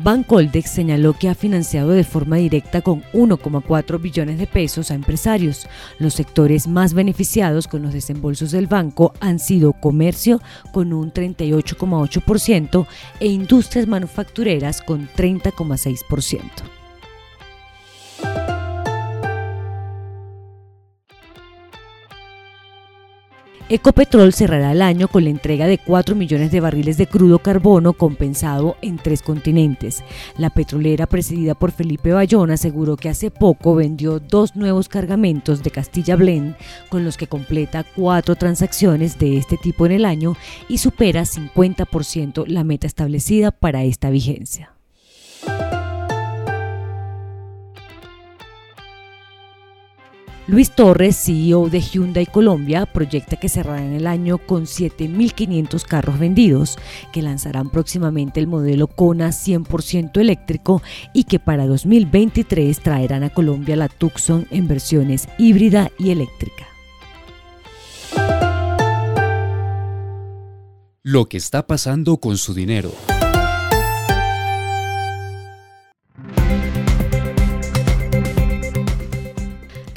Bancoldex señaló que ha financiado de forma directa con 1,4 billones de pesos a empresarios. Los sectores más beneficiados con los desembolsos del banco han sido comercio con un 38,8% e industrias manufactureras con 30,6%. Ecopetrol cerrará el año con la entrega de 4 millones de barriles de crudo carbono compensado en tres continentes. La petrolera presidida por Felipe Bayón aseguró que hace poco vendió dos nuevos cargamentos de Castilla Blend con los que completa cuatro transacciones de este tipo en el año y supera 50% la meta establecida para esta vigencia. Luis Torres, CEO de Hyundai Colombia, proyecta que cerrarán el año con 7.500 carros vendidos, que lanzarán próximamente el modelo Kona 100% eléctrico y que para 2023 traerán a Colombia la Tucson en versiones híbrida y eléctrica. Lo que está pasando con su dinero.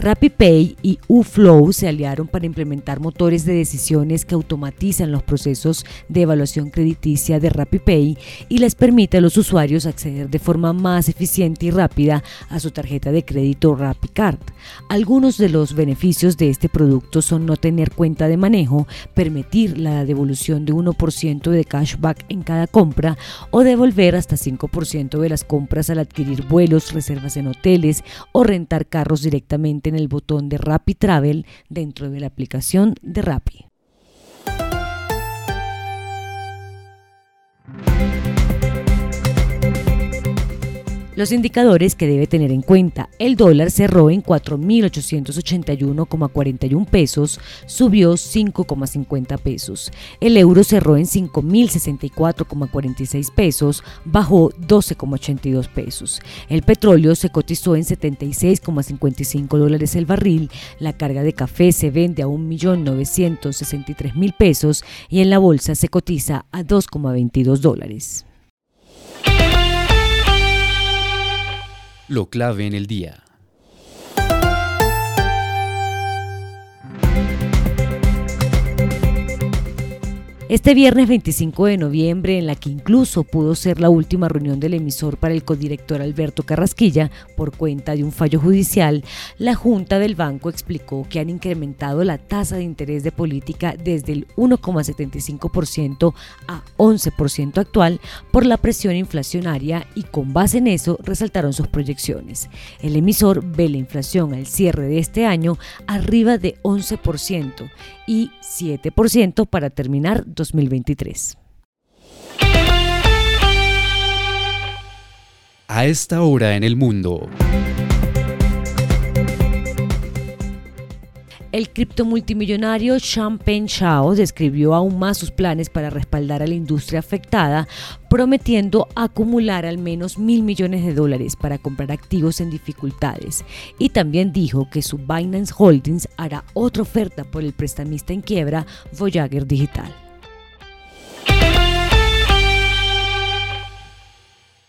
RappiPay y UFlow se aliaron para implementar motores de decisiones que automatizan los procesos de evaluación crediticia de RappiPay y les permite a los usuarios acceder de forma más eficiente y rápida a su tarjeta de crédito RappiCard. Algunos de los beneficios de este producto son no tener cuenta de manejo, permitir la devolución de 1% de cashback en cada compra o devolver hasta 5% de las compras al adquirir vuelos, reservas en hoteles o rentar carros directamente el botón de Rappi Travel dentro de la aplicación de Rappi. Los indicadores que debe tener en cuenta. El dólar cerró en 4.881,41 pesos, subió 5,50 pesos. El euro cerró en 5.064,46 pesos, bajó 12,82 pesos. El petróleo se cotizó en 76,55 dólares el barril. La carga de café se vende a 1.963.000 pesos y en la bolsa se cotiza a 2,22 dólares. Lo clave en el día. Este viernes 25 de noviembre, en la que incluso pudo ser la última reunión del emisor para el codirector Alberto Carrasquilla por cuenta de un fallo judicial, la Junta del Banco explicó que han incrementado la tasa de interés de política desde el 1,75% a 11% actual por la presión inflacionaria y con base en eso resaltaron sus proyecciones. El emisor ve la inflación al cierre de este año arriba de 11% y 7% para terminar 2023. A esta hora en el mundo. El criptomultimillonario Champagne Shao describió aún más sus planes para respaldar a la industria afectada, prometiendo acumular al menos mil millones de dólares para comprar activos en dificultades. Y también dijo que su Binance Holdings hará otra oferta por el prestamista en quiebra Voyager Digital.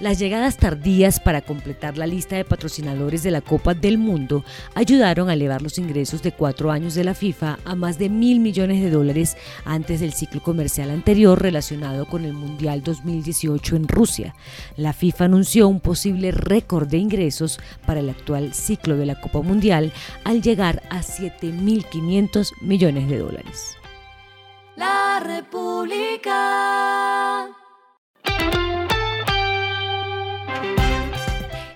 Las llegadas tardías para completar la lista de patrocinadores de la Copa del Mundo ayudaron a elevar los ingresos de cuatro años de la FIFA a más de mil millones de dólares antes del ciclo comercial anterior relacionado con el Mundial 2018 en Rusia. La FIFA anunció un posible récord de ingresos para el actual ciclo de la Copa Mundial al llegar a 7.500 millones de dólares. La República.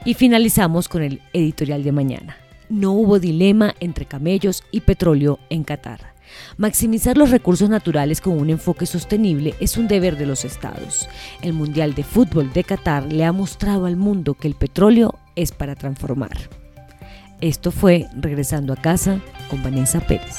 Y finalizamos con el editorial de mañana. No hubo dilema entre camellos y petróleo en Qatar. Maximizar los recursos naturales con un enfoque sostenible es un deber de los estados. El Mundial de Fútbol de Qatar le ha mostrado al mundo que el petróleo es para transformar. Esto fue Regresando a casa con Vanessa Pérez.